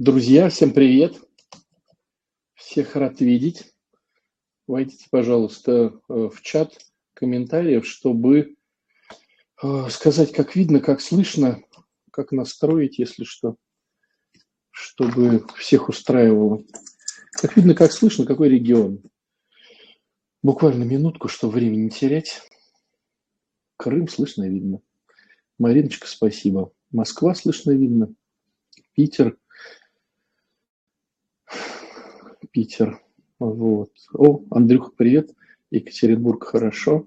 Друзья, всем привет! Всех рад видеть. Войдите, пожалуйста, э, в чат комментариев, чтобы э, сказать, как видно, как слышно, как настроить, если что, чтобы всех устраивало. Как видно, как слышно, какой регион. Буквально минутку, чтобы времени не терять. Крым слышно и видно. Мариночка, спасибо. Москва слышно и видно. Питер – Питер. Вот. О, Андрюха, привет. Екатеринбург, хорошо.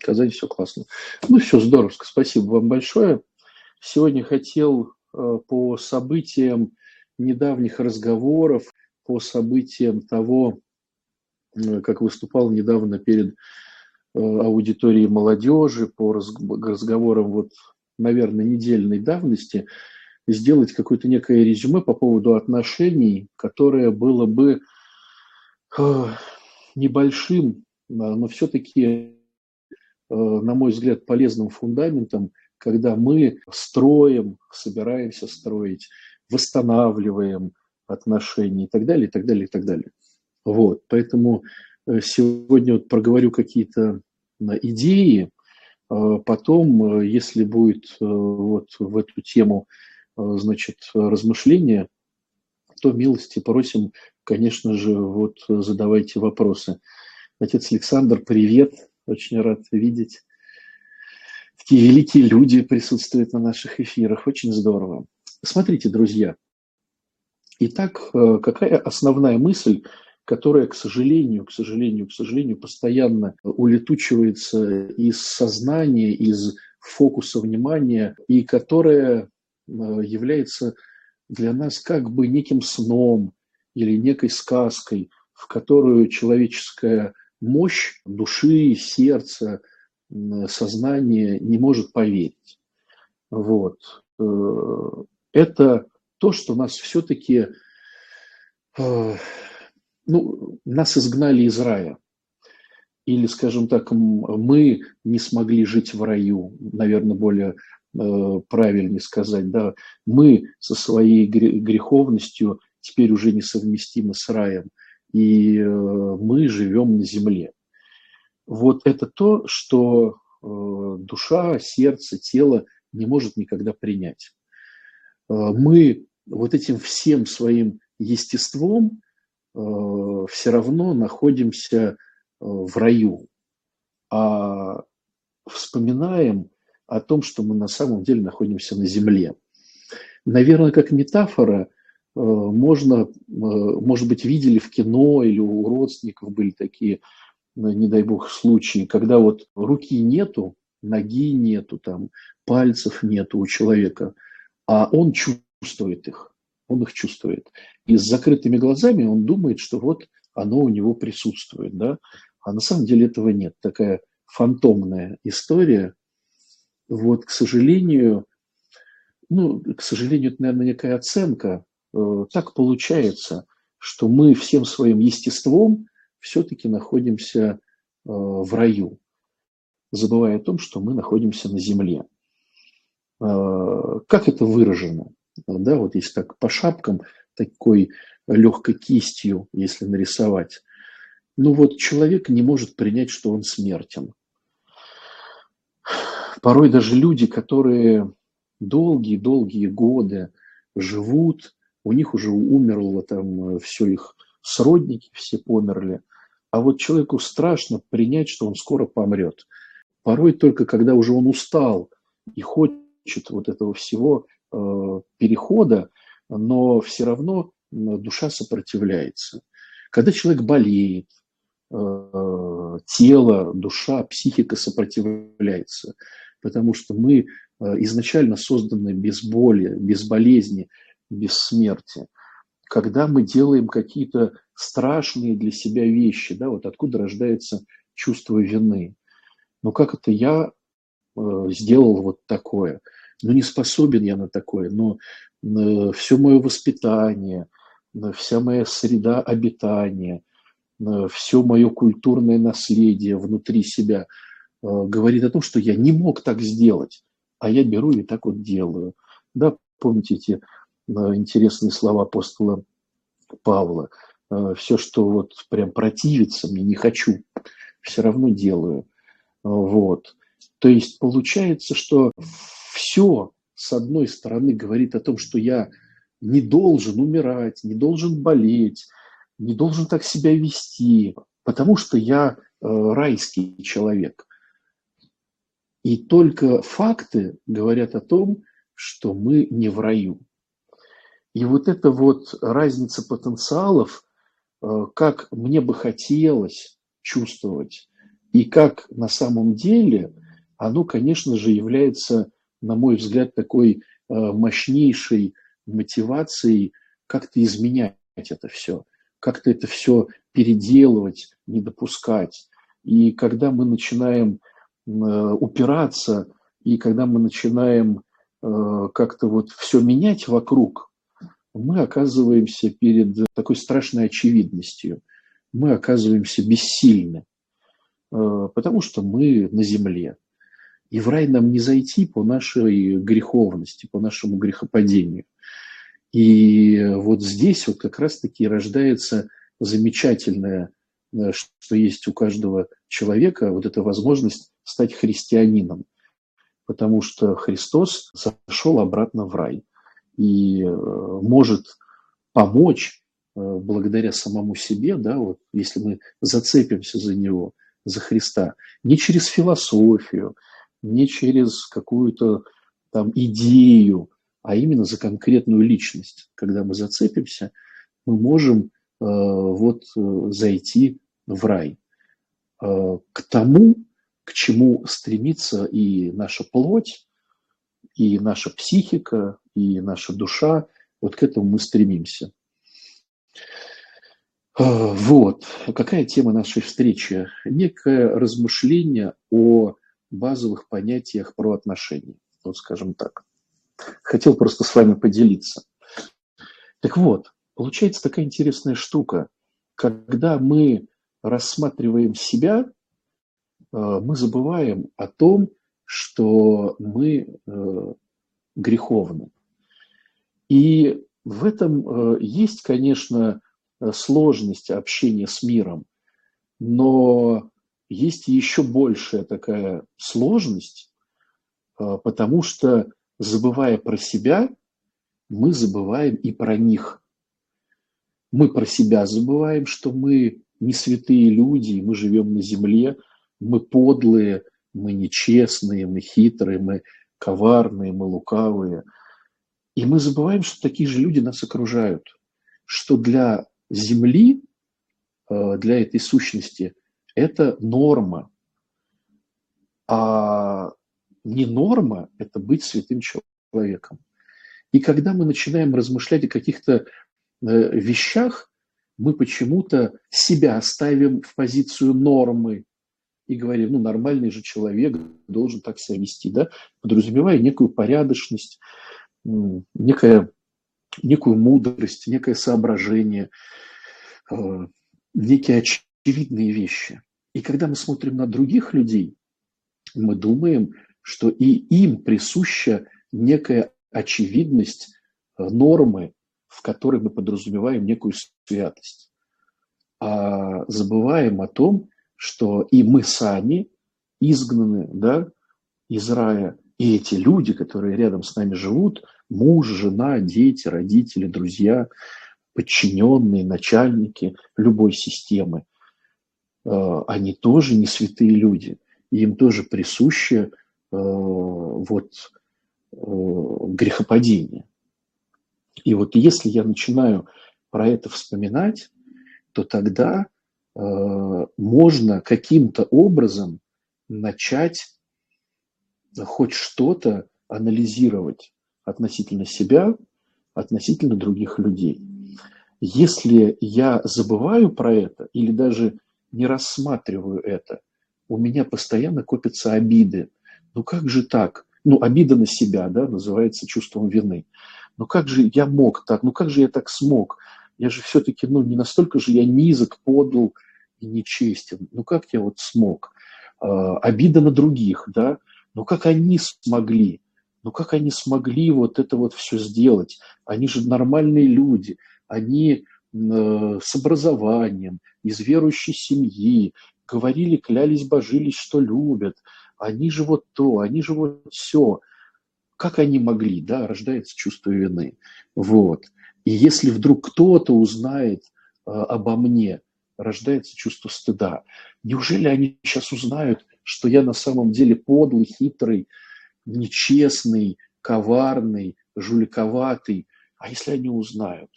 Казань, все классно. Ну, все здорово. Спасибо вам большое. Сегодня хотел э, по событиям недавних разговоров, по событиям того, э, как выступал недавно перед э, аудиторией молодежи, по разговорам вот, наверное, недельной давности, сделать какое-то некое резюме по поводу отношений, которое было бы э, небольшим, но все-таки, э, на мой взгляд, полезным фундаментом, когда мы строим, собираемся строить, восстанавливаем отношения и так далее, и так далее, и так далее. Вот, поэтому э, сегодня вот проговорю какие-то идеи, потом, если будет вот в эту тему Э, значит, размышления, то милости просим, конечно же, вот задавайте вопросы. Отец Александр, привет, очень рад видеть. Такие великие люди присутствуют на наших эфирах, очень здорово. Смотрите, друзья, итак, э, какая основная мысль, которая, к сожалению, к сожалению, к сожалению, постоянно улетучивается из сознания, из фокуса внимания, и которая Э, является для нас как бы неким сном или некой сказкой, в которую человеческая мощь души, сердца, сознания не может поверить. Вот. Э, это то, что нас все-таки, э, ну, нас изгнали из рая. Или, скажем так, мы не смогли жить в раю, наверное, более Э, правильнее сказать, да, мы со своей греховностью теперь уже несовместимы с раем, и э, мы живем на земле. Вот это то, что э, душа, сердце, тело не может никогда принять. Мы вот этим всем своим естеством все равно находимся в раю, а вспоминаем о том, что мы на самом деле находимся на Земле. Наверное, как метафора, э, можно, э, может быть, видели в кино или у родственников были такие, э, не дай бог, случаи, когда вот руки нету, ноги нету, там, пальцев нету у человека, а он чувствует их, он их чувствует. И с закрытыми глазами он думает, что вот оно у него присутствует, да, а на самом деле этого нет. Такая фантомная история, вот, к сожалению, ну, к сожалению, это, наверное, некая оценка. Э, так получается, что мы всем своим естеством все-таки находимся э, в раю, забывая о том, что мы находимся на земле. Э, как это выражено? Да, вот если так по шапкам, такой легкой кистью, если нарисовать. Ну вот человек не может принять, что он смертен порой даже люди, которые долгие-долгие годы живут, у них уже умерло там все их сродники, все померли, а вот человеку страшно принять, что он скоро помрет. Порой только когда уже он устал и хочет вот этого всего э, перехода, но все равно душа сопротивляется. Когда человек болеет, э, тело, душа, психика сопротивляется потому что мы э, изначально созданы без боли, без болезни, без смерти. Когда мы делаем какие-то страшные для себя вещи, да, вот откуда рождается чувство вины. Ну как это я э, сделал вот такое? Ну не способен я на такое, но э, все мое воспитание, вся моя среда обитания, все мое культурное наследие внутри себя – говорит о том, что я не мог так сделать, а я беру и так вот делаю. Да, помните эти интересные слова апостола Павла. Все, что вот прям противится мне, не хочу, все равно делаю. Вот. То есть получается, что все, с одной стороны, говорит о том, что я не должен умирать, не должен болеть, не должен так себя вести, потому что я э, райский человек. И только факты говорят о том, что мы не в раю. И вот эта вот разница потенциалов, э, как мне бы хотелось чувствовать, и как на самом деле, оно, конечно же, является, на мой взгляд, такой э, мощнейшей мотивацией как-то изменять это все, как-то это все переделывать, не допускать. И когда мы начинаем упираться, и когда мы начинаем э, как-то вот все менять вокруг, мы оказываемся перед такой страшной очевидностью. Мы оказываемся бессильны, э, потому что мы на земле. И в рай нам не зайти по нашей греховности, по нашему грехопадению. И вот здесь вот как раз-таки рождается замечательное, э, что есть у каждого человека, вот эта возможность стать христианином. Потому что Христос зашел обратно в рай и э, может помочь э, благодаря самому себе, да, вот если мы зацепимся за него, за Христа, не через философию, не через какую-то там идею, а именно за конкретную личность. Когда мы зацепимся, мы можем э, вот э, зайти в рай. Э, к тому, к чему стремится и наша плоть, и наша психика, и наша душа, вот к этому мы стремимся. Вот. Какая тема нашей встречи? Некое размышление о базовых понятиях про отношения. Вот скажем так. Хотел просто с вами поделиться. Так вот, получается такая интересная штука. Когда мы рассматриваем себя, э, мы забываем о том, что мы э, греховны. И в этом э, есть, конечно, сложность общения с миром, но есть еще большая такая сложность, потому что забывая про себя, мы забываем и про них. Мы про себя забываем, что мы не святые люди, мы живем на земле, мы подлые, мы нечестные, мы хитрые, мы коварные, мы лукавые. И мы забываем, что такие же люди нас окружают, что для земли, э, для этой сущности, это норма. А не норма – это быть святым человеком. И когда мы начинаем размышлять о каких-то э, вещах, мы почему-то себя ставим в позицию нормы и говорим, ну, нормальный же человек должен так себя вести, да, подразумевая некую порядочность, некое, некую мудрость, некое соображение, э, некие очевидные вещи. И когда мы смотрим на других людей, мы думаем, что и им присуща некая очевидность э, нормы, в которой мы подразумеваем некую святость. А забываем о том, что и мы сами изгнаны да, из рая, и эти люди, которые рядом с нами живут, муж, жена, дети, родители, друзья, подчиненные, начальники любой системы, э, они тоже не святые люди. им тоже присуще Э, вот э, грехопадения. И вот если я начинаю про это вспоминать, то тогда э, можно каким-то образом начать хоть что-то анализировать относительно себя, относительно других людей. Если я забываю про это или даже не рассматриваю это, у меня постоянно копятся обиды ну как же так? Ну, обида на себя, да, называется чувством вины. Ну как же я мог так? Ну как же я так смог? Я же все-таки, ну не настолько же я низок, подл и нечестен. Ну как я вот смог? А, обида на других, да? Ну как они смогли? ну как они смогли вот это вот все сделать? Они же нормальные люди, они э, с образованием, из верующей семьи, говорили, клялись, божились, что любят. Они же вот то, они же вот все. Как они могли, да, рождается чувство вины. Вот. И если вдруг кто-то узнает э, обо мне, рождается чувство стыда. Неужели они сейчас узнают, что я на самом деле подлый, хитрый, нечестный, коварный, жуликоватый. А если они узнают?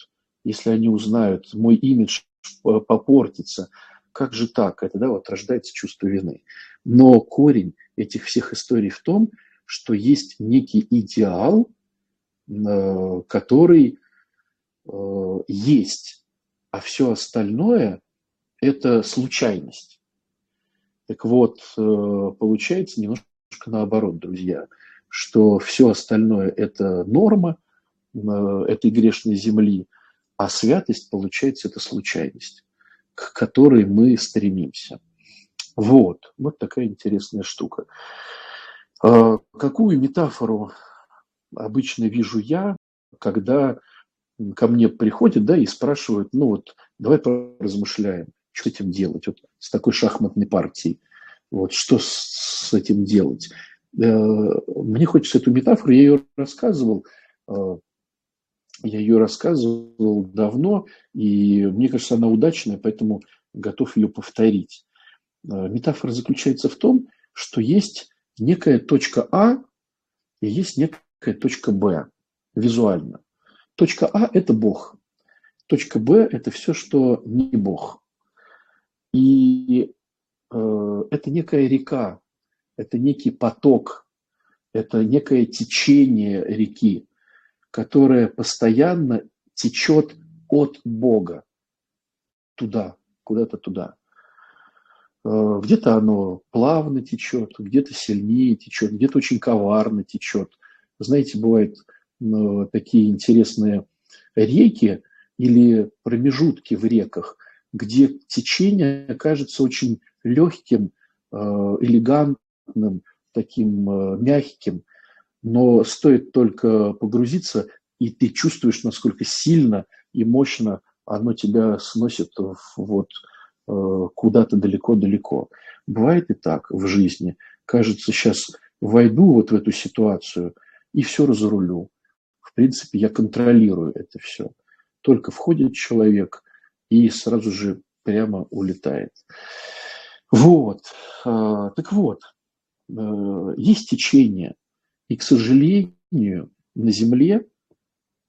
Если они узнают, мой имидж попортится. Как же так? Это да, вот рождается чувство вины. Но корень этих всех историй в том, что есть некий идеал, э, который э, есть, а все остальное – это случайность. Так вот, э, получается немножко наоборот, друзья, что все остальное – это норма этой грешной земли, а святость, получается, это случайность, к которой мы стремимся. Вот, вот такая интересная штука. А, какую метафору обычно вижу я, когда ко мне приходят, да, и спрашивают, ну вот, давай поразмышляем, что с этим делать, вот с такой шахматной партией. Вот что с этим делать? Э, мне хочется эту метафору, я ее рассказывал, э, я ее рассказывал давно, и мне кажется, она удачная, поэтому готов ее повторить. Э, метафора заключается в том, что есть некая точка А и есть некая точка Б визуально. Точка А – это Бог. Точка Б – это все, что не Бог. И Э, это некая река, это некий поток, это некое течение реки, которое постоянно течет от Бога туда, куда-то туда. Э, где-то оно плавно течет, где-то сильнее течет, где-то очень коварно течет. Знаете, бывают ну, такие интересные реки или промежутки в реках, где течение кажется очень легким, э, элегантным, таким э, мягким, но стоит только погрузиться, и ты чувствуешь, насколько сильно и мощно оно тебя сносит вот э, куда-то далеко-далеко. Бывает и так в жизни. Кажется, сейчас войду вот в эту ситуацию и все разрулю. В принципе, я контролирую это все. Только входит человек и сразу же прямо улетает. Вот. А, так вот, э, есть течение. И, к сожалению, на Земле,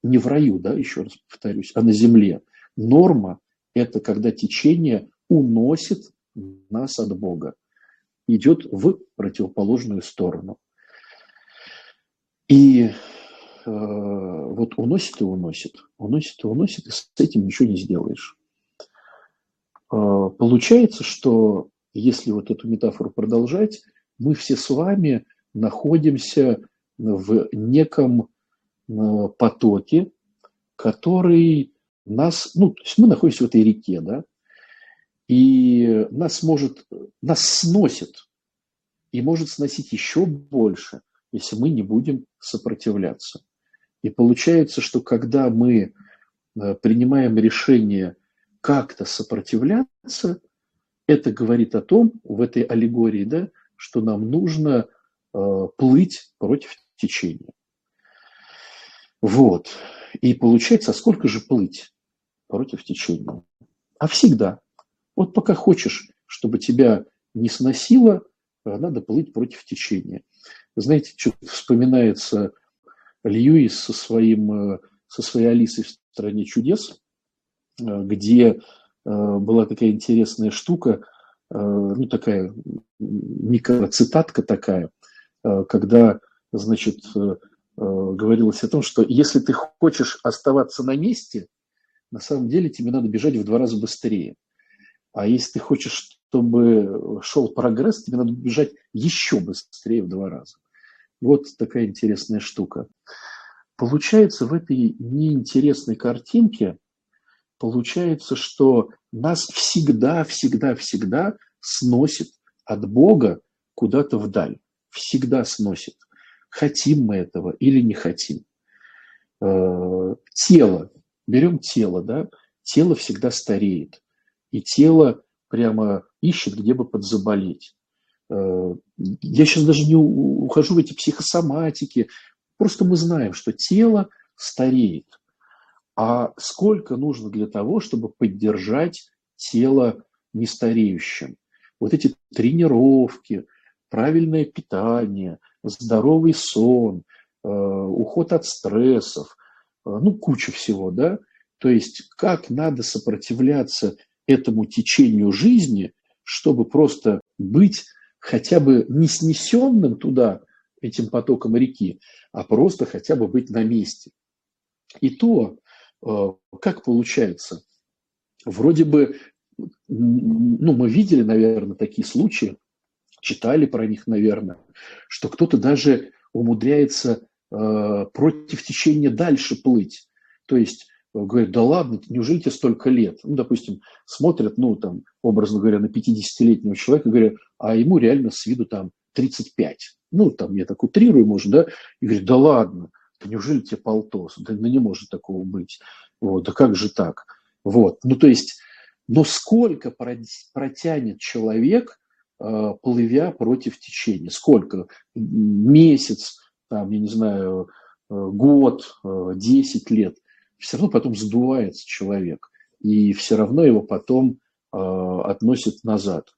не в раю, да, еще раз повторюсь, а на Земле, норма – это когда течение уносит нас от Бога, идет в противоположную сторону. И э, вот уносит и уносит, уносит и уносит, и с этим ничего не сделаешь. Э, получается, что если вот эту метафору продолжать, мы все с вами находимся в неком э, потоке, который нас, ну, то есть мы находимся в этой реке, да, и нас может, нас сносит, и может сносить еще больше, если мы не будем сопротивляться. И получается, что когда мы э, принимаем решение как-то сопротивляться, это говорит о том, в этой аллегории, да, что нам нужно э, плыть против течения. Вот. И получается, а сколько же плыть против течения? А всегда. Вот пока хочешь, чтобы тебя не сносило, э, надо плыть против течения. Знаете, что вспоминается Льюис со, своим, э, со своей Алисой в «Стране чудес», э, где была такая интересная штука, ну такая микроцитатка такая, когда, значит, говорилось о том, что если ты хочешь оставаться на месте, на самом деле тебе надо бежать в два раза быстрее. А если ты хочешь, чтобы шел прогресс, тебе надо бежать еще быстрее в два раза. Вот такая интересная штука. Получается, в этой неинтересной картинке получается, что нас всегда, всегда, всегда сносит от Бога куда-то вдаль. Всегда сносит. хотим мы этого или не хотим. Э, тело, берем тело, да, тело всегда стареет, и тело прямо ищет, где бы подзаболеть. Э, я сейчас даже не ухожу в эти психосоматики, просто мы знаем, что тело стареет. А сколько нужно для того, чтобы поддержать тело нестареющим? Вот эти тренировки, правильное питание, здоровый сон, э, уход от стрессов, э, ну, куча всего, да? То есть как надо сопротивляться этому течению жизни, чтобы просто быть хотя бы не снесенным туда этим потоком реки, а просто хотя бы быть на месте. И то, э, как получается, вроде бы, ну, мы видели, наверное, такие случаи, читали про них, наверное, что кто-то даже умудряется э, против течения дальше плыть. То есть говорят, да ладно, неужели тебе столько лет? Ну, допустим, смотрят, ну, там, образно говоря, на 50-летнего человека, говорят, а ему реально с виду там 35. Ну, там, я так утрирую, может, да, и говорит, да ладно, да неужели тебе полтос? Да, да не может такого быть. Вот, да как же так? Вот, ну, то есть, но сколько протянет человек, э, плывя против течения? Сколько? Месяц, там, я не знаю, э, год, 10 э, лет – все равно потом сдувается человек, и все равно его потом э, относят назад.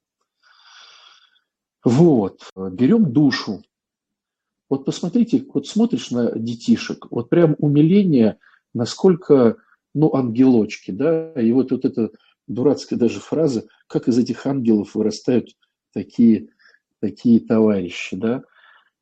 Вот, берем душу. Вот посмотрите, вот смотришь на детишек, вот прям умиление, насколько, ну, ангелочки, да, и вот, вот эта дурацкая даже фраза, как из этих ангелов вырастают такие, такие товарищи, да.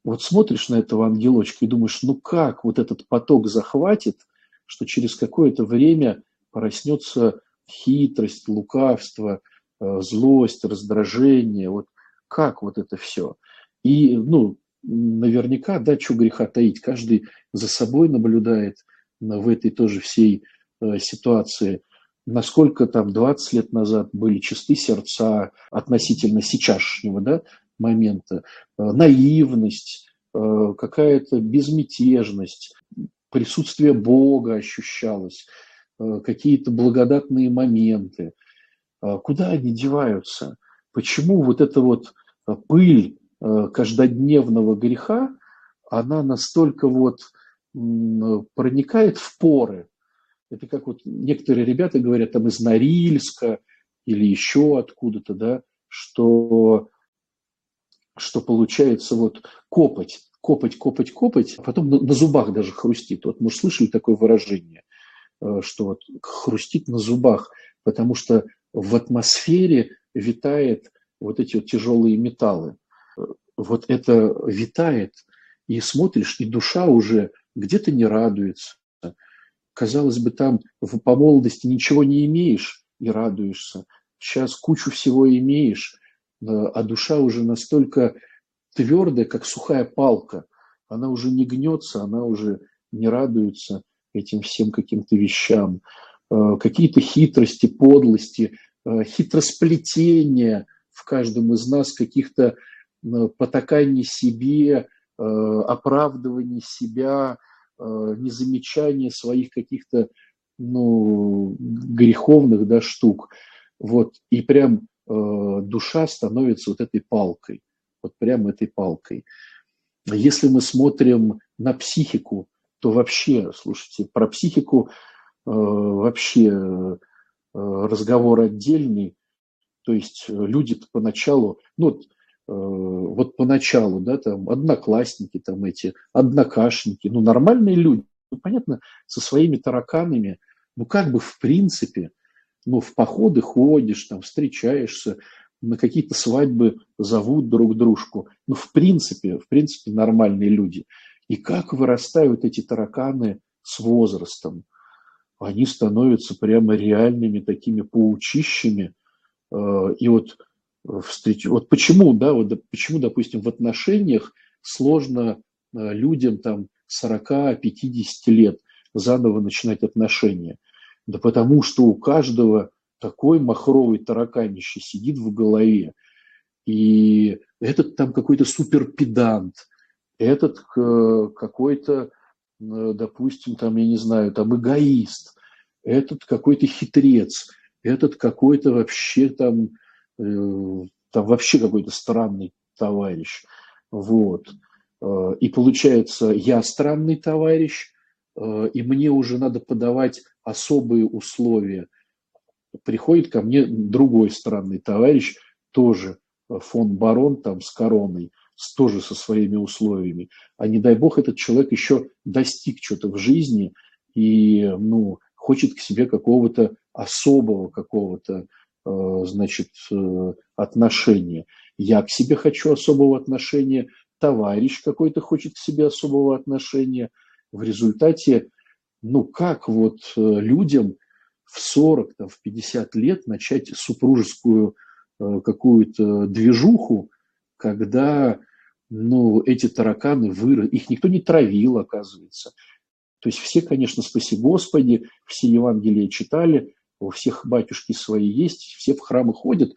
Вот смотришь на этого ангелочка и думаешь, ну как вот этот поток захватит, что через какое-то время проснется хитрость, лукавство, э, злость, раздражение. Вот как вот это все? И, ну, наверняка, да, что греха таить, каждый за собой наблюдает в этой тоже всей э, ситуации, насколько там 20 лет назад были чисты сердца относительно сейчасшнего да, момента, э, наивность, какая-то безмятежность, присутствие Бога ощущалось, э, какие-то благодатные моменты. А куда они деваются? Почему вот эта вот э, пыль э, каждодневного греха, она настолько вот проникает в поры. Это как вот некоторые ребята говорят там из Норильска или еще откуда-то, да, что, что получается вот копоть копать, копать, копать, а потом на, на зубах даже хрустит. Вот, может, слышали такое выражение, э, что вот хрустит на зубах, потому что в атмосфере витает вот эти вот тяжелые металлы. Э, вот это витает, и смотришь, и душа уже где-то не радуется. Казалось бы, там по молодости ничего не имеешь и радуешься. Сейчас кучу всего имеешь, э, а душа уже настолько твердая, как сухая палка. Она уже не гнется, она уже не радуется этим всем каким-то вещам. Э, какие-то хитрости, подлости, э, хитросплетения в каждом из нас, каких-то э, потаканий себе, оправдываний себя, незамечания своих каких-то ну, греховных да, штук. Вот. И прям душа становится вот этой палкой вот прямо этой палкой. Если мы смотрим на психику, то вообще, слушайте, про психику э, вообще э, разговор отдельный. То есть люди поначалу, ну э, вот поначалу, да, там одноклассники, там эти однокашники, ну нормальные люди, ну понятно, со своими тараканами, ну как бы в принципе, ну в походы ходишь, там встречаешься, на какие-то свадьбы зовут друг дружку. Ну, в принципе, в принципе, нормальные люди. И как вырастают эти тараканы с возрастом? Они становятся прямо реальными такими паучищами. Э, и вот э, встреч... вот почему, да, вот почему, допустим, в отношениях сложно э, людям там 40-50 лет заново начинать отношения? Да потому что у каждого такой махровый тараканище сидит в голове. И этот там какой-то суперпедант, этот э, какой-то, допустим, там, я не знаю, там эгоист, этот какой-то хитрец, этот какой-то вообще там, там вообще какой-то странный товарищ. Вот. И получается, я странный товарищ, и мне уже надо подавать особые условия. Приходит ко мне другой странный товарищ, тоже фон барон там с короной, тоже со своими условиями. А не дай бог этот человек еще достиг чего-то в жизни и ну, хочет к себе какого-то особого какого-то э, значит, э, отношения. Я к себе хочу особого отношения, товарищ какой-то хочет к себе особого отношения. В результате, ну как вот э, людям в 40, там, в 50 лет начать супружескую Э, какую-то движуху, когда ну, эти тараканы выросли, их никто не травил, оказывается. То есть все, конечно, спаси Господи, все Евангелия читали, у всех батюшки свои есть, все в храмы ходят.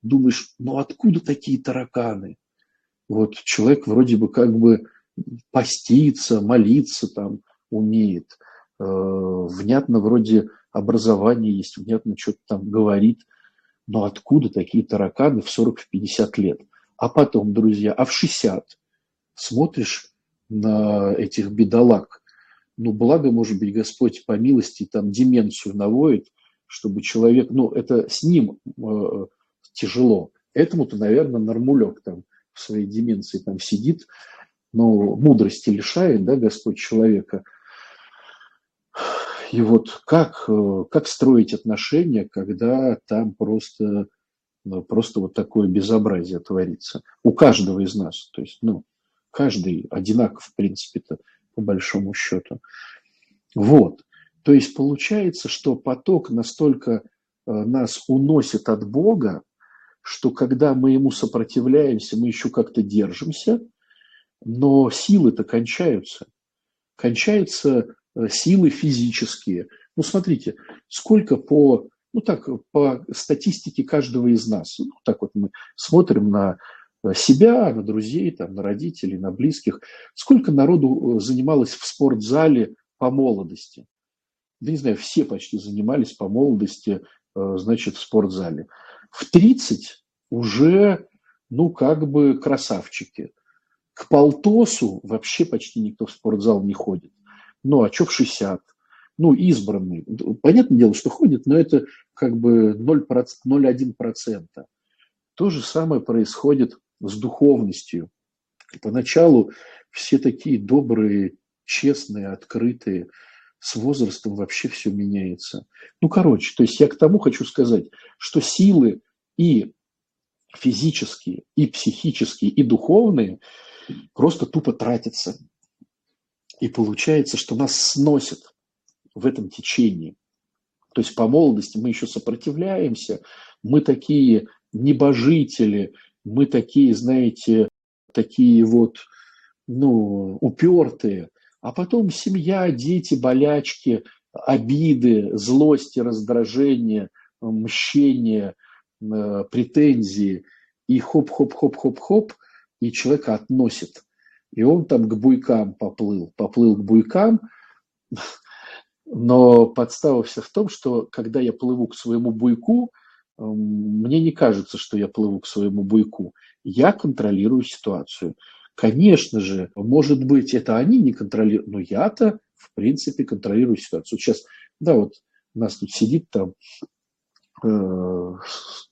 Думаешь, ну откуда такие тараканы? Вот человек вроде бы как бы поститься, молиться там умеет. Э, внятно вроде образование есть, внятно что-то там говорит – но откуда такие тараканы в 40-50 лет? А потом, друзья, а в 60 смотришь на этих бедолаг, ну, благо, может быть, Господь по милости там деменцию наводит, чтобы человек, ну, это с ним э, тяжело. Этому-то, наверное, нормулек там в своей деменции там сидит, но мудрости лишает, да, Господь человека – и вот как, э, как строить отношения, когда там просто, ну, просто вот такое безобразие творится? У каждого из нас. То есть, ну, каждый одинаков, в принципе-то, по большому счету. Вот. То есть получается, что поток настолько э, нас уносит от Бога, что когда мы ему сопротивляемся, мы еще как-то держимся, но силы-то кончаются. Кончается Э, силы физические. Ну, смотрите, сколько по, ну так, по статистике каждого из нас, ну, так вот мы смотрим на э, себя, на друзей, там, на родителей, на близких, сколько народу э, занималось в спортзале по молодости. Да не знаю, все почти занимались по молодости, значит, в спортзале. В 30 уже, ну, как бы красавчики. К полтосу вообще почти никто в спортзал не ходит. Ну, а что в 60? Ну, избранный. Понятное дело, что ходит, но это как бы 0,1%. То же самое происходит с духовностью. Поначалу все такие добрые, честные, открытые. С возрастом вообще все меняется. Ну, короче, то есть я к тому хочу сказать, что силы и физические, и психические, и духовные просто тупо тратятся. И получается, что нас сносит в этом течении. То есть по молодости мы еще сопротивляемся, мы такие небожители, мы такие, знаете, такие вот, ну, упертые. А потом семья, дети, болячки, обиды, злости, раздражение, мщение, э, претензии. И хоп-хоп-хоп-хоп-хоп, и человека относит и он там к буйкам поплыл, поплыл к буйкам, но подстава вся в том, что когда я плыву к своему буйку, эм, мне не кажется, что я плыву к своему буйку. Я контролирую ситуацию. Конечно же, может быть, это они не контролируют, но я-то, в принципе, контролирую ситуацию. Сейчас, да, вот нас тут сидит там, э,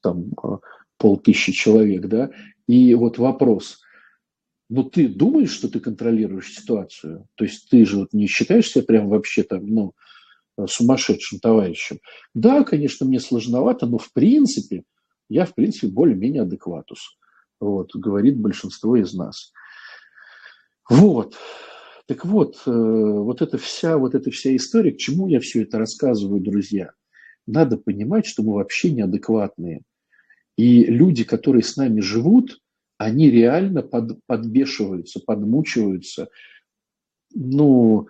там э, полтысячи человек, да, и вот вопрос, но ты думаешь, что ты контролируешь ситуацию? То есть ты же вот не считаешь себя прям вообще там, ну, сумасшедшим товарищем? Да, конечно, мне сложновато, но в принципе, я в принципе более-менее адекватус. Вот, говорит большинство из нас. Вот. Так вот, э, вот эта вся, вот эта вся история, к чему я все это рассказываю, друзья? Надо понимать, что мы вообще неадекватные. И люди, которые с нами живут, они реально под, подбешиваются, подмучиваются, ну,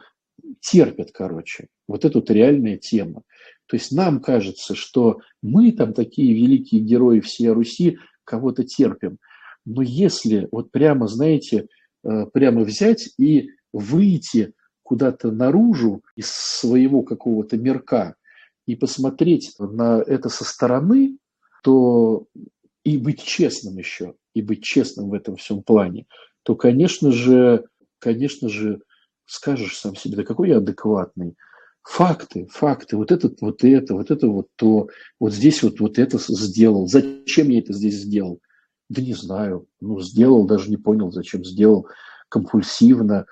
терпят, короче. Вот это вот реальная тема. То есть нам кажется, что мы там такие великие герои всей Руси, кого-то терпим. Но если вот прямо, знаете, э, прямо взять и выйти куда-то наружу из своего какого-то мирка и посмотреть на это со стороны, то и быть честным еще, и быть честным в этом всем плане, то, конечно же, конечно же, скажешь сам себе, да какой я адекватный. Факты, факты, вот это, вот это, вот это, вот то, вот здесь вот, вот это сделал. Зачем я это здесь сделал? Да не знаю. Ну, сделал, даже не понял, зачем сделал. Компульсивно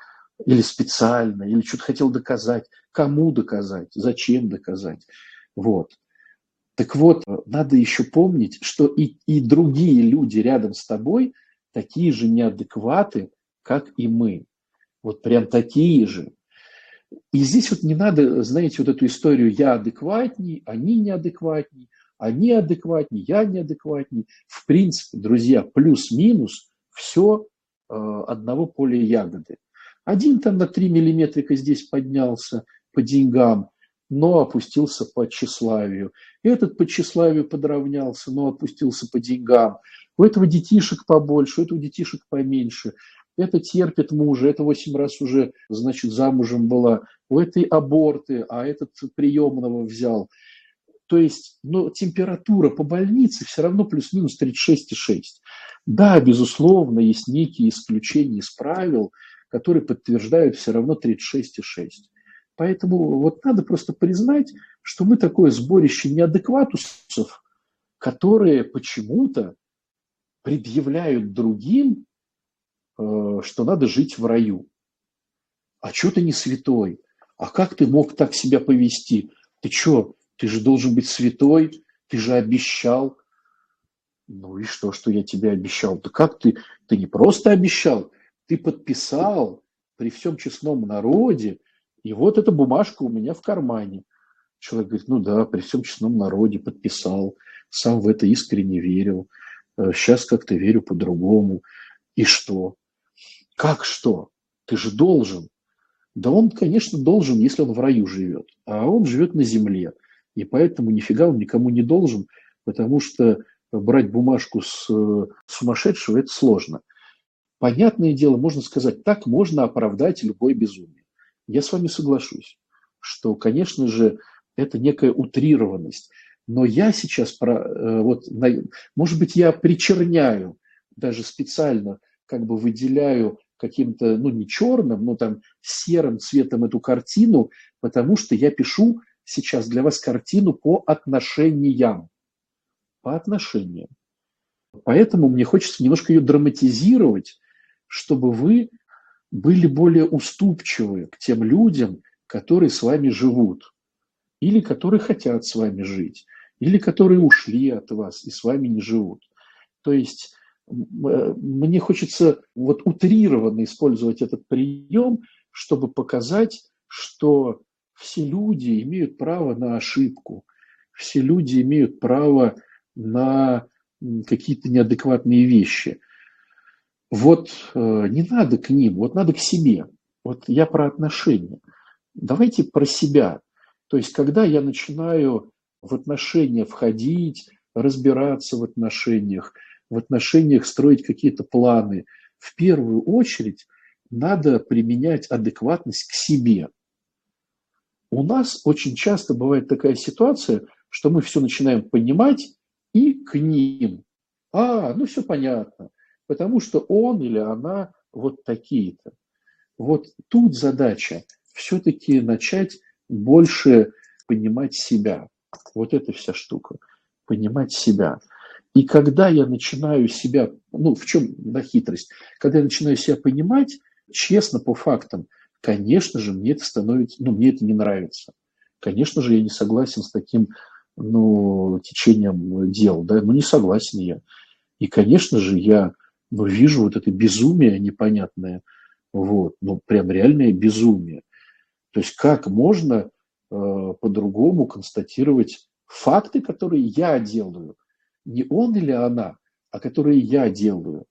или специально, или что-то хотел доказать. Кому доказать? Зачем доказать? Вот. Так вот, надо еще помнить, что и, и другие люди рядом с тобой такие же неадекваты, как и мы. Вот прям такие же. И здесь вот не надо, знаете, вот эту историю «я адекватней», «они неадекватней», «они адекватней», «я неадекватней». В принципе, друзья, плюс-минус все э, одного поля ягоды. Один там на 3 миллиметрика здесь поднялся по деньгам, но опустился по тщеславию. Этот по тщеславию подравнялся, но опустился по деньгам. У этого детишек побольше, у этого детишек поменьше это терпит мужа, это восемь раз уже, значит, замужем была, у этой аборты, а этот приемного взял. То есть, но температура по больнице все равно плюс-минус 36,6. Да, безусловно, есть некие исключения из правил, которые подтверждают все равно 36,6. Поэтому вот надо просто признать, что мы такое сборище неадекватусов, которые почему-то предъявляют другим Э, что надо жить в раю. А что ты не святой? А как ты мог так себя повести? Ты что, ты же должен быть святой, ты же обещал. Ну и что, что я тебе обещал? Да как ты? Ты не просто обещал, ты подписал при всем честном народе, и вот эта бумажка у меня в кармане. Человек говорит, ну да, при всем честном народе подписал, сам в это искренне верил, сейчас э, как-то верю по-другому. И что? Как что? Ты же должен. Да он, конечно, должен, если он в раю живет. А он живет на земле. И поэтому нифига он никому не должен, потому что брать бумажку с сумасшедшего – это сложно. Понятное дело, можно сказать, так можно оправдать любое безумие. Я с вами соглашусь, что, конечно же, это некая утрированность. Но я сейчас, про, э, вот, может быть, я причерняю даже специально – как бы выделяю каким-то, ну не черным, но там серым цветом эту картину, потому что я пишу сейчас для вас картину по отношениям. По отношениям. Поэтому мне хочется немножко ее драматизировать, чтобы вы были более уступчивы к тем людям, которые с вами живут, или которые хотят с вами жить, или которые ушли от вас и с вами не живут. То есть Э, мне хочется вот утрированно использовать этот прием, чтобы показать, что все люди имеют право на ошибку, все люди имеют право на какие-то неадекватные вещи. Вот э, не надо к ним, вот надо к себе. Вот я про отношения. Давайте про себя. То есть, когда я начинаю в отношения входить, разбираться в отношениях, в отношениях строить какие-то планы, в первую очередь надо применять адекватность к себе. У нас очень часто бывает такая ситуация, что мы все начинаем понимать и к ним. А, ну все понятно, потому что он или она вот такие-то. Вот тут задача все-таки начать больше понимать себя. Вот эта вся штука. Понимать себя. И когда я начинаю себя, ну, в чем да, хитрость? Когда я начинаю себя понимать, честно, по фактам, конечно же, мне это становится, ну, мне это не нравится. Конечно же, я не согласен с таким, ну, течением дел, да, ну, не согласен я. И, конечно же, я, ну, вижу вот это безумие непонятное, вот, ну, прям реальное безумие. То есть как можно э, по-другому констатировать факты, которые я делаю, не он или она, а которые я делаю.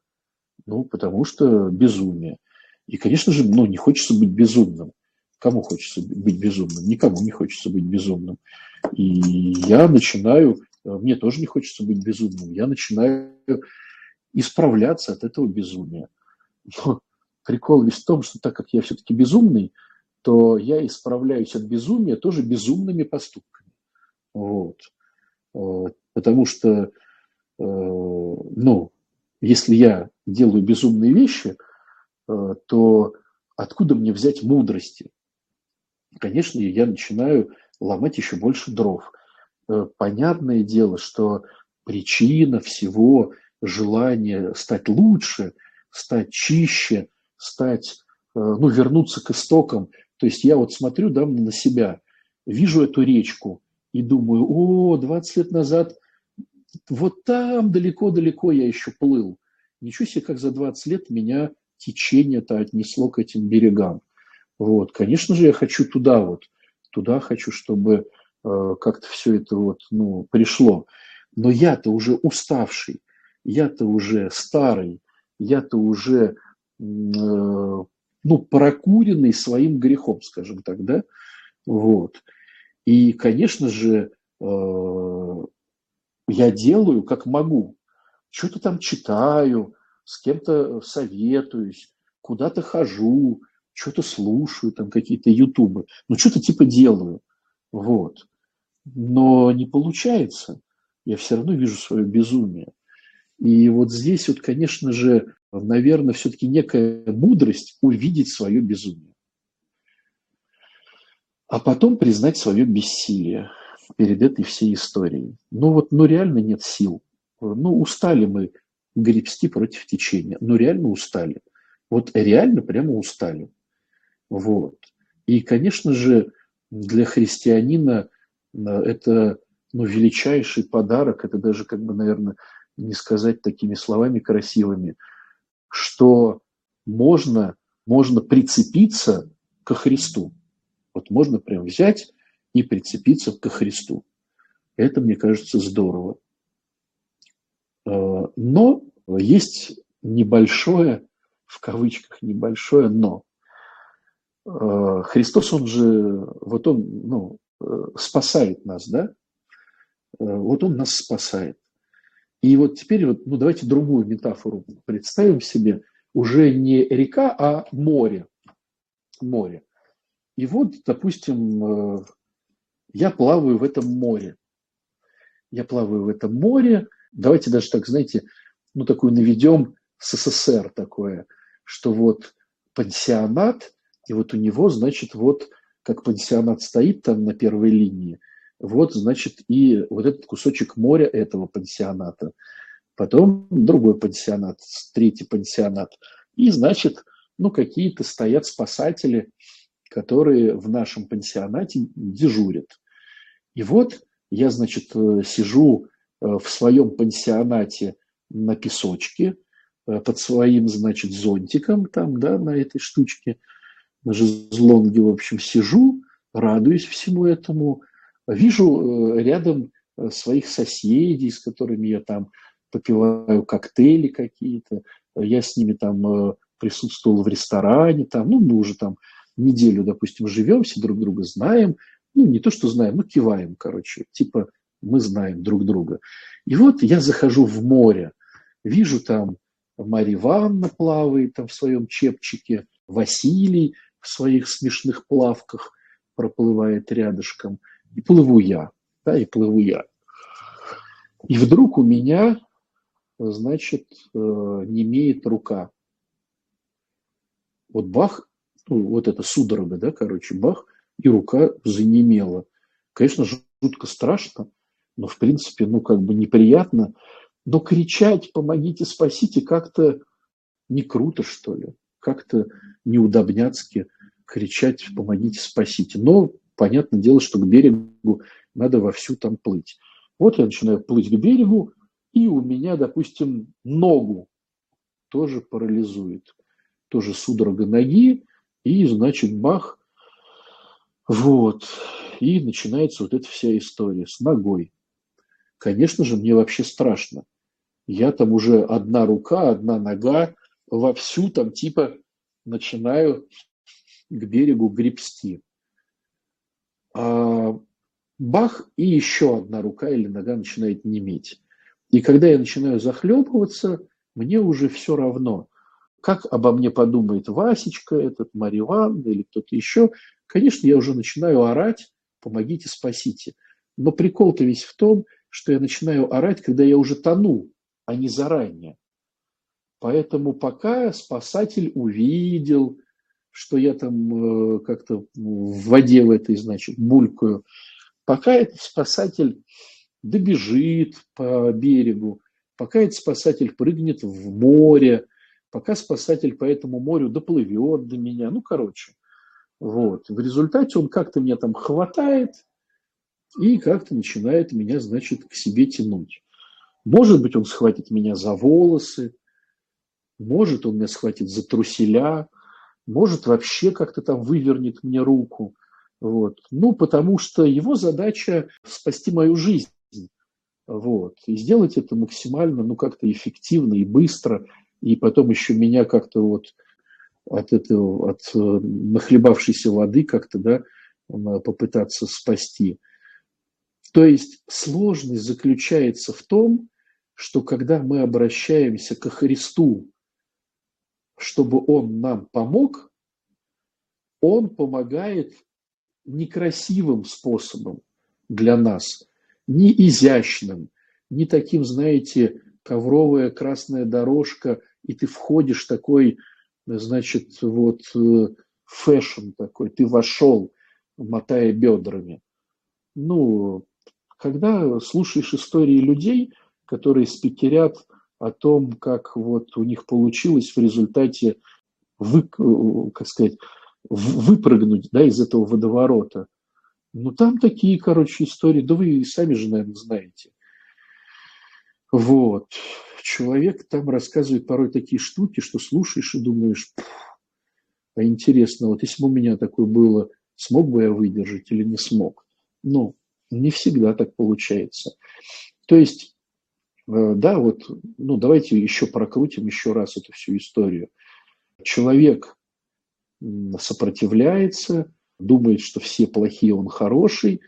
Ну, потому что безумие. И, конечно же, ну, не хочется быть безумным. Кому хочется быть безумным? Никому не хочется быть безумным. И я начинаю, мне тоже не хочется быть безумным, я начинаю исправляться от этого безумия. Но, прикол весь в том, что так как я все-таки безумный, то я исправляюсь от безумия тоже безумными поступками. Вот. Потому что, э, ну, если я делаю безумные вещи, э, то откуда мне взять мудрости? Конечно, я начинаю ломать еще больше дров. Э, понятное дело, что причина всего желания стать лучше, стать чище, стать, ну, вернуться к истокам. То есть я вот смотрю да, на себя, вижу эту речку, и думаю, о, 20 лет назад вот там далеко-далеко я еще плыл. Ничего себе, как за 20 лет меня течение-то отнесло к этим берегам. Вот, конечно же, я хочу туда вот, туда хочу, чтобы э, как-то все это вот, ну, пришло. Но я-то уже уставший, я-то уже старый, я-то уже, э, ну, прокуренный своим грехом, скажем так, да, вот. И, конечно же, э, я делаю, как могу. Что-то там читаю, с кем-то советуюсь, куда-то хожу, что-то слушаю, там какие-то ютубы. Ну, что-то типа делаю. Вот. Но не получается. Я все равно вижу свое безумие. И вот здесь вот, конечно же, наверное, все-таки некая мудрость увидеть свое безумие а потом признать свое бессилие перед этой всей историей. Ну вот, ну реально нет сил. Ну устали мы гребсти против течения. Ну реально устали. Вот реально прямо устали. Вот. И, конечно же, для христианина э, это ну, величайший подарок, это даже, как бы, наверное, не сказать такими словами красивыми, что можно, можно прицепиться ко Христу. Вот можно прям взять и прицепиться ко Христу. Это, мне кажется, здорово. Э, но есть небольшое, в кавычках небольшое «но». Э, Христос, он же, вот он, ну, э, спасает нас, да? Вот он нас спасает. И вот теперь вот, ну, давайте другую метафору представим себе. Уже не река, а море. Море. И вот, допустим, э, я плаваю в этом море. Я плаваю в этом море. Давайте даже так, знаете, ну такую наведем СССР такое, что вот пансионат, и вот у него, значит, вот как пансионат стоит там на первой линии, вот, значит, и вот этот кусочек моря этого пансионата. Потом другой пансионат, третий пансионат. И, значит, ну, какие-то стоят спасатели, которые в нашем пансионате дежурят. И вот я, значит, э, сижу э, в своем пансионате на песочке, э, под своим, значит, зонтиком там, да, на этой штучке, на жезлонге, в общем, сижу, радуюсь всему этому, вижу рядом своих соседей, с которыми я там попиваю коктейли какие-то, я с ними там присутствовал в ресторане, там, ну, мы уже там неделю, допустим, живем, все друг друга знаем, ну, не то, что знаем, ну, киваем, короче, типа мы знаем друг друга. И вот я захожу в море, вижу там Марья Ивановна плавает там в своем чепчике, Василий в своих смешных плавках проплывает рядышком, и плыву я, да, и плыву я. И вдруг у меня, значит, э, не имеет рука. Вот бах, ну, вот эта судорога, да, короче, бах, и рука занемела. Конечно, жутко страшно, но, в принципе, ну, как бы неприятно. Но кричать «помогите, спасите» как-то не круто, что ли. Как-то неудобняцки кричать «помогите, спасите». Но, понятное дело, что к берегу надо вовсю там плыть. Вот я начинаю плыть к берегу, и у меня, допустим, ногу тоже парализует. Тоже судорога ноги, и, значит, бах, вот, и начинается вот эта вся история с ногой. Конечно же, мне вообще страшно. Я там уже одна рука, одна нога, вовсю там типа начинаю к берегу гребсти. А бах, и еще одна рука или нога начинает неметь. И когда я начинаю захлебываться, мне уже все равно. как обо мне подумает Васечка, этот Марья Ивановна или кто-то еще, конечно, я уже начинаю орать, помогите, спасите. Но прикол-то весь в том, что я начинаю орать, когда я уже тону, а не заранее. Поэтому пока спасатель увидел, что я там э, как-то в воде в этой, значит, булькаю, пока этот спасатель добежит по берегу, пока этот спасатель прыгнет в море, пока спасатель по этому морю доплывет до меня, ну, короче, вот. В результате он как-то меня там хватает и как-то начинает меня, значит, к себе тянуть. Может быть, он схватит меня за волосы, может, он меня схватит за труселя, может, вообще как-то там вывернет мне руку. Вот. Ну, потому что его задача спасти мою жизнь. Вот. И сделать это максимально, ну, как-то эффективно и быстро. И потом еще меня как-то вот от этого, от э, нахлебавшейся воды как-то, да, попытаться спасти. То есть сложность заключается в том, что когда мы обращаемся ко Христу чтобы он нам помог, он помогает некрасивым способом для нас, не изящным, не таким, знаете, ковровая красная дорожка, и ты входишь такой, значит, вот э, fashion такой, ты вошел, мотая бедрами. Ну, когда слушаешь истории людей, которые спикерят о том, как вот у них получилось в результате вы, как сказать, выпрыгнуть да, из этого водоворота. Ну, там такие, короче, истории, да вы сами же, наверное, знаете. Вот. Человек там рассказывает порой такие штуки, что слушаешь и думаешь, а интересно, вот если бы у меня такое было, смог бы я выдержать или не смог? Ну, не всегда так получается. То есть Э, да, вот, ну давайте еще прокрутим еще раз эту всю историю. Человек сопротивляется, думает, что все плохие, он хороший.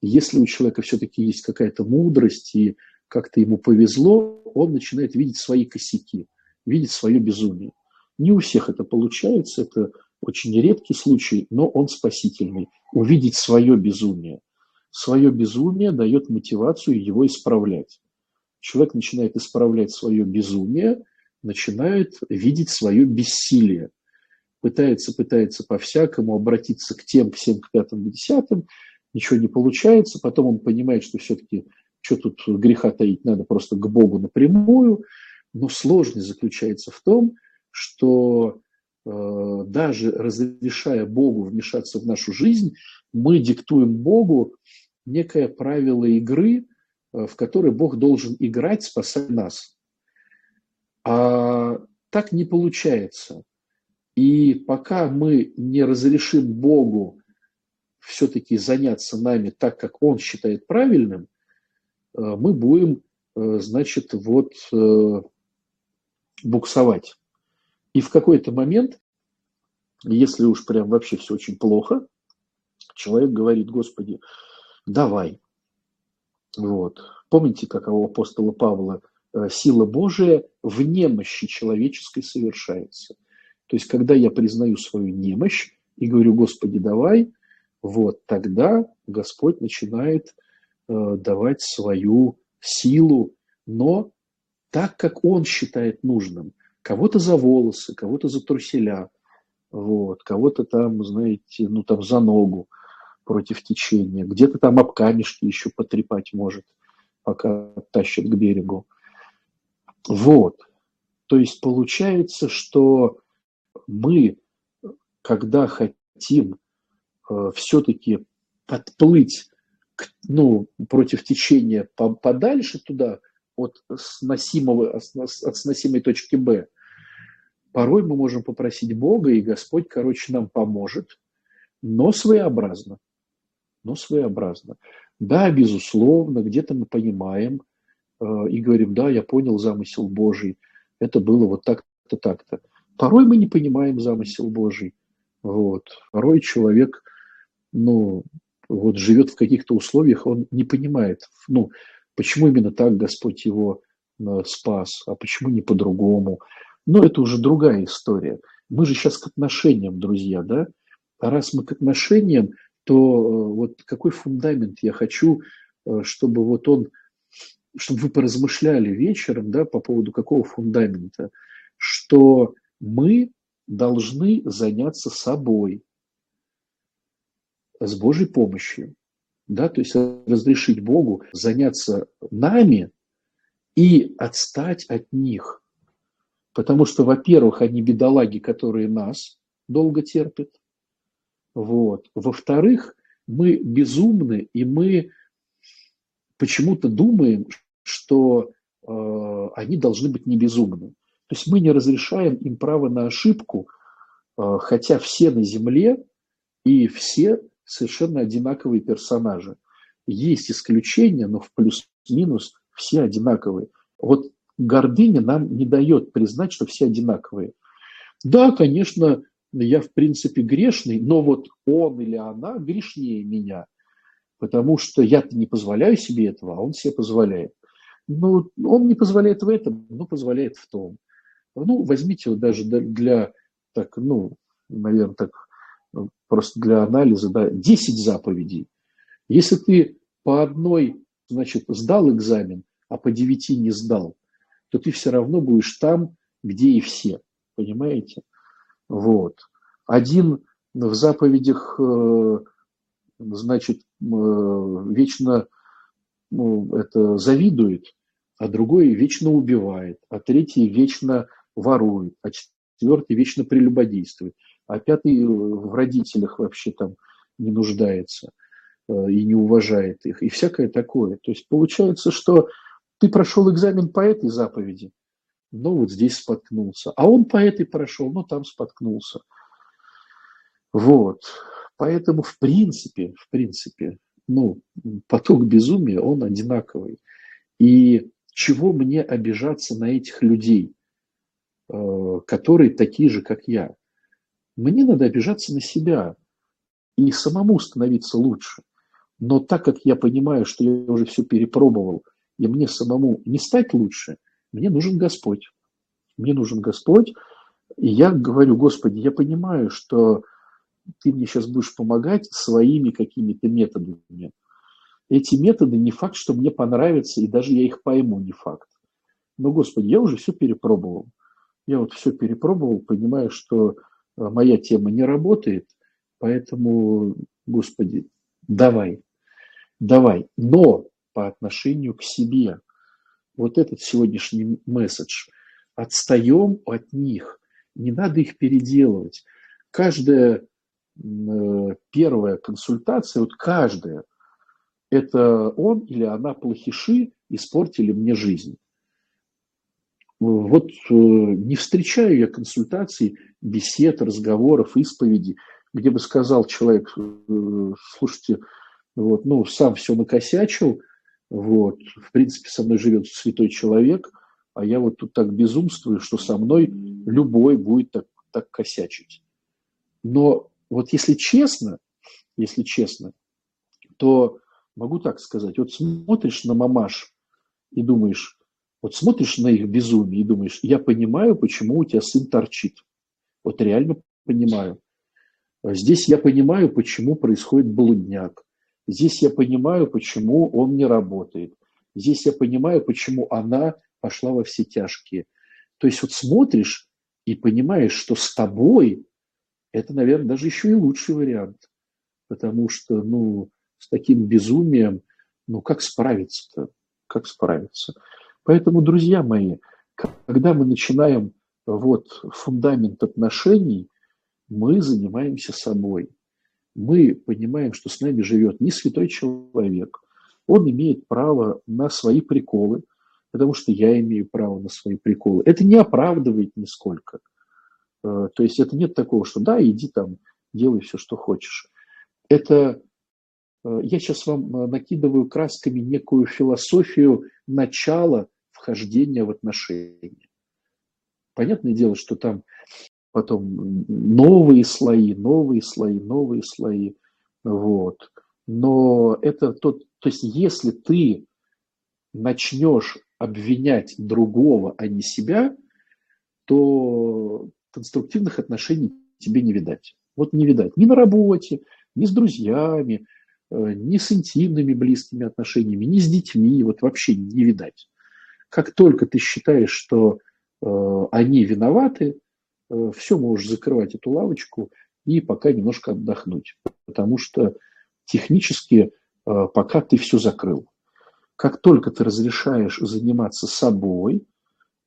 Если у человека все-таки есть какая-то мудрость и как-то ему повезло, он начинает видеть свои косяки, видеть свое безумие. Не у всех это получается, это очень редкий случай, но он спасительный. Увидеть свое безумие. Свое безумие дает мотивацию его исправлять человек начинает исправлять свое безумие, начинает видеть свое бессилие. Пытается, пытается по-всякому обратиться к тем, всем, к пятым, к десятым, ничего не получается, потом он понимает, что все-таки что тут греха таить, надо просто к Богу напрямую, но сложность заключается в том, что э, даже разрешая Богу вмешаться в нашу жизнь, мы диктуем Богу некое правило игры, в которой Бог должен играть, спасая нас. А так не получается. И пока мы не разрешим Богу все-таки заняться нами так, как Он считает правильным, э, мы будем, э, значит, вот буксовать. И в какой-то момент, если уж прям вообще все очень плохо, человек говорит, Господи, давай, вот. Помните, как у апостола Павла э, сила Божия в немощи человеческой совершается. То есть, когда я признаю свою немощь и говорю, Господи, давай, вот тогда Господь начинает э, давать свою силу, но так, как Он считает нужным. Кого-то за волосы, кого-то за труселя, вот, кого-то там, знаете, ну там за ногу против течения, где-то там об камешки еще потрепать может, пока тащит к берегу. Вот. То есть получается, что мы, когда хотим э, все-таки подплыть к, ну, против течения по, подальше туда, от сносимого, от сносимой точки Б, порой мы можем попросить Бога, и Господь, короче, нам поможет, но своеобразно но своеобразно. Да, безусловно, где-то мы понимаем э, и говорим, да, я понял замысел Божий, это было вот так-то, так-то. Порой мы не понимаем замысел Божий. Вот. Порой человек, ну, вот живет в каких-то условиях, он не понимает, ну, почему именно так Господь его э, спас, а почему не по-другому. Но это уже другая история. Мы же сейчас к отношениям, друзья, да? А раз мы к отношениям, то э, вот какой фундамент я хочу, э, чтобы вот он, чтобы вы поразмышляли вечером, да, по поводу какого фундамента, что мы должны заняться собой с Божьей помощью, да, то есть разрешить Богу заняться нами и отстать от них. Потому что, во-первых, они бедолаги, которые нас долго терпят. Вот. Во-вторых, мы безумны, и мы почему-то думаем, что э, они должны быть не безумны. То есть мы не разрешаем им право на ошибку, э, хотя все на Земле и все совершенно одинаковые персонажи. Есть исключения, но в плюс-минус все одинаковые. Вот гордыня нам не дает признать, что все одинаковые. Да, конечно, я в принципе грешный, но вот он или она грешнее меня, потому что я-то не позволяю себе этого, а он себе позволяет. Ну, он не позволяет в этом, но позволяет в том. Ну, возьмите вот даже для, так, ну, наверное, так, просто для анализа, да, 10 заповедей. Если ты по одной, значит, сдал экзамен, а по 9 не сдал, то ты все равно будешь там, где и все. Понимаете? Вот. Один в заповедях, э, значит, э, вечно ну, это завидует, а другой вечно убивает, а третий вечно ворует, а четвертый вечно прелюбодействует, а пятый в родителях вообще там не нуждается э, и не уважает их, и всякое такое. То есть получается, что ты прошел экзамен по этой заповеди, но вот здесь споткнулся. А он по этой прошел, но там споткнулся. Вот. Поэтому, в принципе, в принципе, ну, поток безумия, он одинаковый. И чего мне обижаться на этих людей, э, которые такие же, как я? Мне надо обижаться на себя и самому становиться лучше. Но так как я понимаю, что я уже все перепробовал – и мне самому не стать лучше, мне нужен Господь. Мне нужен Господь. И я говорю, Господи, я понимаю, что ты мне сейчас будешь помогать своими какими-то методами. Эти методы не факт, что мне понравятся, и даже я их пойму, не факт. Но, Господи, я уже все перепробовал. Я вот все перепробовал, понимаю, что э, моя тема не работает, поэтому, Господи, давай, давай. Но по отношению к себе. Вот этот сегодняшний месседж. Отстаем от них, не надо их переделывать. Каждая э, первая консультация, вот каждая, это он или она плохиши испортили мне жизнь. Вот э, не встречаю я консультаций, бесед, разговоров, исповеди, где бы сказал человек, э, слушайте, вот, ну, сам все накосячил, вот. В принципе, со мной живет святой человек, а я вот тут так безумствую, что со мной любой будет так, так косячить. Но вот если честно, если честно, то могу так сказать, вот смотришь на мамаш и думаешь, вот смотришь на их безумие и думаешь, я понимаю, почему у тебя сын торчит. Вот реально понимаю. Здесь я понимаю, почему происходит блудняк. Здесь я понимаю, почему он не работает. Здесь я понимаю, почему она пошла во все тяжкие. То есть вот смотришь и понимаешь, что с тобой это, наверное, даже еще и лучший вариант. Потому что, ну, с таким безумием, ну, как справиться-то? Как справиться? Поэтому, друзья мои, когда мы начинаем вот фундамент отношений, мы занимаемся собой мы понимаем, что с нами живет не святой человек. Он имеет право на свои приколы, потому что я имею право на свои приколы. Это не оправдывает нисколько. Э, то есть это нет такого, что да, иди там, делай все, что хочешь. Это э, я сейчас вам э, накидываю красками некую философию начала вхождения в отношения. Понятное дело, что там потом новые слои, новые слои, новые слои. Вот. Но это тот, то есть если ты начнешь обвинять другого, а не себя, то конструктивных отношений тебе не видать. Вот не видать ни на работе, ни с друзьями, э, ни с интимными близкими отношениями, ни с детьми, вот вообще не видать. Как только ты считаешь, что э, они виноваты, все, можешь закрывать эту лавочку и пока немножко отдохнуть. Потому что технически э, пока ты все закрыл. Как только ты разрешаешь заниматься собой,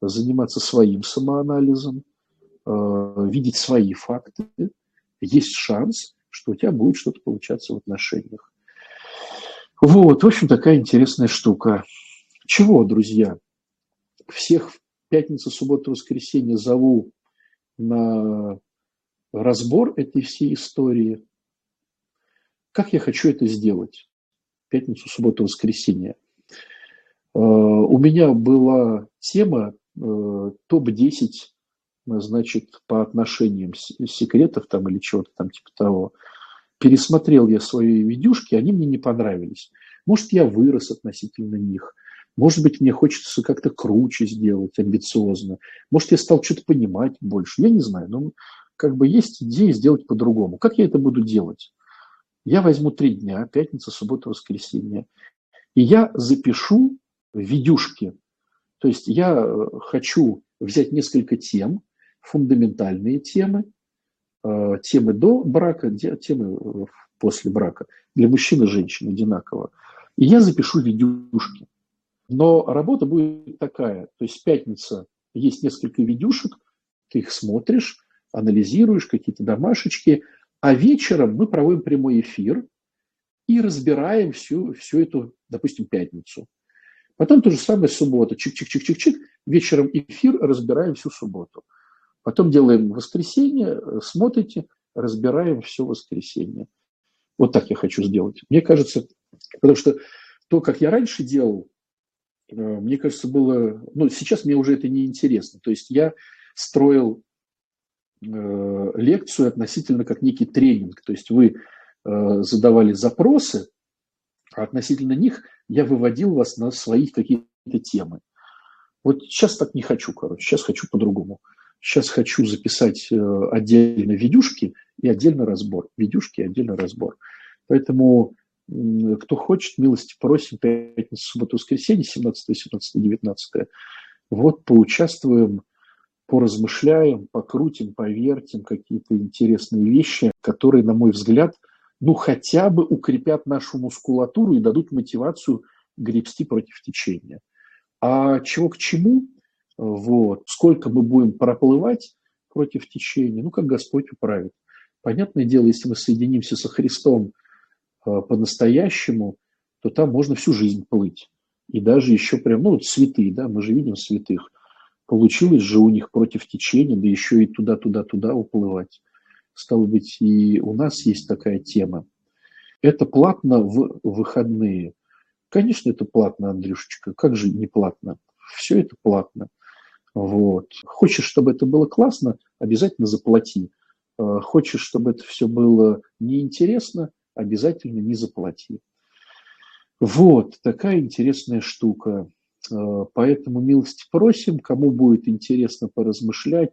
заниматься своим самоанализом, э, видеть свои факты, есть шанс, что у тебя будет что-то получаться в отношениях. Вот, в общем, такая интересная штука. Чего, друзья? Всех в пятницу, субботу, воскресенье зову на разбор этой всей истории. Как я хочу это сделать? Пятницу, субботу, воскресенье. Э, у меня была тема э, топ-10, значит, по отношениям секретов там или чего-то там типа того. Пересмотрел я свои видюшки, они мне не понравились. Может, я вырос относительно них. Может быть, мне хочется как-то круче сделать, амбициозно. Может, я стал что-то понимать больше. Я не знаю. Но как бы есть идея сделать по-другому. Как я это буду делать? Я возьму три дня, пятница, суббота, воскресенье, и я запишу видюшки. То есть я э, хочу взять несколько тем, фундаментальные темы, э, темы до брака, темы э, после брака, для мужчин и женщин одинаково. И я запишу видюшки. Но работа будет такая. То есть пятница есть несколько видюшек, ты их смотришь, анализируешь какие-то домашечки, а вечером мы проводим прямой эфир и разбираем всю, всю эту, допустим, пятницу. Потом то же самое суббота. Чик-чик-чик-чик-чик. Вечером эфир, разбираем всю субботу. Потом делаем воскресенье, смотрите, разбираем все воскресенье. Вот так я хочу сделать. Мне кажется, потому что то, как я раньше делал, э, мне кажется, было... Ну, сейчас мне уже это не интересно. То есть я строил Э, лекцию относительно как некий тренинг. То есть вы э, задавали запросы, а относительно них я выводил вас на свои какие-то темы. Вот сейчас так не хочу, короче, сейчас хочу по-другому. Сейчас хочу записать э, отдельно видюшки и отдельно разбор. Видюшки и отдельно разбор. Поэтому кто хочет, милости просим, пятница, суббота, воскресенье, 17, 17, 19. Вот поучаствуем поразмышляем, покрутим, повертим какие-то интересные вещи, которые, на мой взгляд, ну хотя бы укрепят нашу мускулатуру и дадут мотивацию гребсти против течения. А чего к чему? Вот. Сколько мы будем проплывать против течения, ну как Господь управит. Понятное дело, если мы соединимся со Христом по-настоящему, то там можно всю жизнь плыть. И даже еще прям, ну вот святые, да, мы же видим святых – Получилось же у них против течения, да еще и туда-туда-туда уплывать. Стало быть, и у нас есть такая тема. Это платно в выходные. Конечно, это платно, Андрюшечка. Как же не платно? Все это платно. Вот. Хочешь, чтобы это было классно, обязательно заплати. Э, хочешь, чтобы это все было неинтересно, обязательно не заплати. Вот такая интересная штука. Э, поэтому милости просим, кому будет интересно поразмышлять,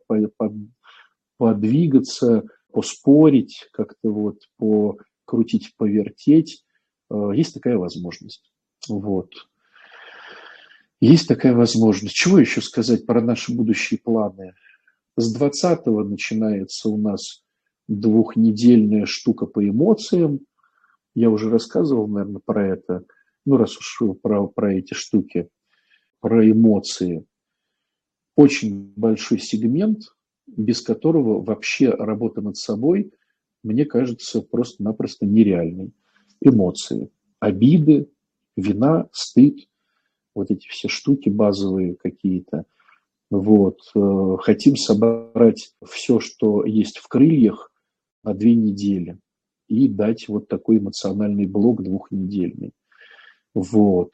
подвигаться, поспорить, как-то вот покрутить, повертеть. Э, есть такая возможность. Вот. Есть такая возможность. Чего еще сказать про наши будущие планы? С 20-го начинается у нас двухнедельная штука по эмоциям. Я уже рассказывал, наверное, про это. Ну, раз уж про, про эти штуки про эмоции. Очень большой сегмент, без которого вообще работа над собой, мне кажется, просто-напросто нереальной. Эмоции, обиды, вина, стыд, вот эти все штуки базовые какие-то. Вот. Э, хотим собрать все, что есть в крыльях на две недели и дать вот такой эмоциональный блок двухнедельный. Вот.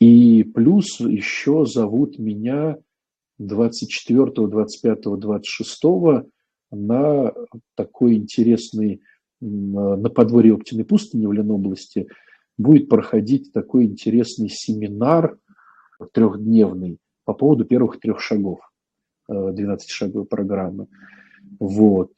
И плюс еще зовут меня 24, 25, 26 на такой интересный, на подворье Оптиной пустыни в Ленобласти будет проходить такой интересный семинар трехдневный по поводу первых трех шагов. 12-шаговой программы. Вот.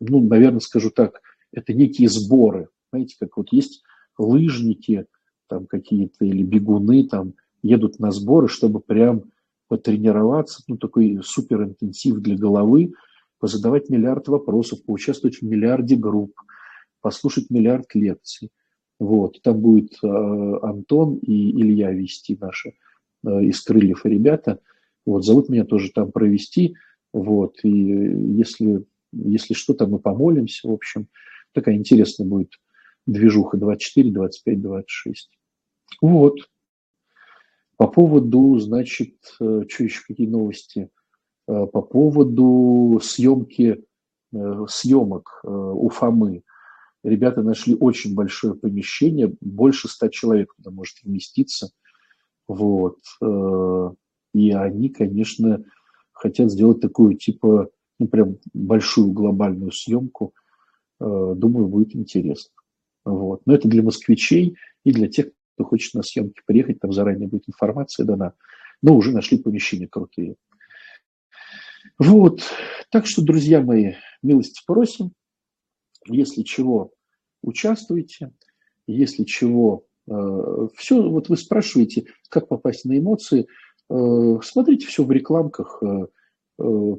Ну, наверное, скажу так, это некие сборы. Знаете, как вот есть лыжники, там какие-то или бегуны там едут на сборы, чтобы прям потренироваться, ну, такой супер интенсив для головы, позадавать миллиард вопросов, поучаствовать в миллиарде групп, послушать миллиард лекций. Вот, там будет э, Антон и Илья вести наши э, из крыльев ребята. Вот, зовут меня тоже там провести. Вот, и если, если что, то мы помолимся, в общем. Такая интересная будет движуха 24, 25, 26. Вот. По поводу, значит, э, что еще, какие новости? Э, по поводу съемки, э, съемок у Фомы. Ребята нашли очень большое помещение, больше ста человек туда может вместиться. Вот. И они, конечно, хотят сделать такую, типа, ну, прям большую глобальную съемку. Думаю, будет интересно. Вот. Но это для москвичей и для тех, кто хочет на съемки приехать, там заранее будет информация дана, но уже нашли помещения крутые. Вот, так что, друзья мои, милости просим, если чего, участвуйте, если чего, э, все, вот вы спрашиваете, как попасть на эмоции, э, смотрите все в рекламках, э, э,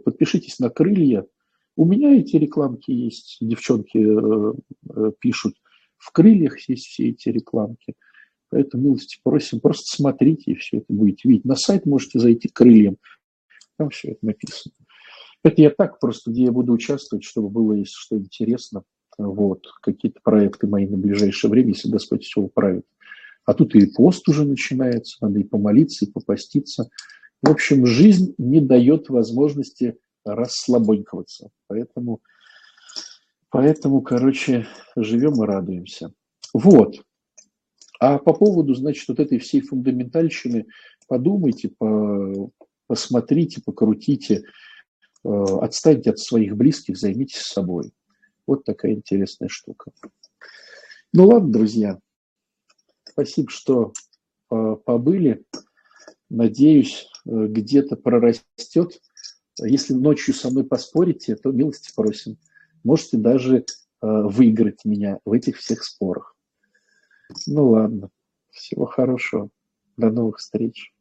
подпишитесь на крылья, у меня эти рекламки есть, девчонки э, э, пишут, в крыльях есть все эти рекламки. Поэтому, милости просим, просто смотрите и все это будете видеть. На сайт можете зайти крыльям, там все это написано. Это я так просто, где я буду участвовать, чтобы было, если что, интересно. Вот, какие-то проекты мои на ближайшее время, если Господь все управит. А тут и пост уже начинается, надо и помолиться, и попаститься. В общем, жизнь не дает возможности расслабоньковаться. Поэтому, поэтому, короче, живем и радуемся. Вот. А по поводу, значит, вот этой всей фундаментальщины подумайте, по, посмотрите, покрутите, э, отстаньте от своих близких, займитесь собой. Вот такая интересная штука. Ну ладно, друзья, спасибо, что э, побыли. Надеюсь, где-то прорастет. Если ночью со мной поспорите, то милости просим. Можете даже выиграть меня в этих всех спорах. Ну ладно. Всего хорошего. До новых встреч.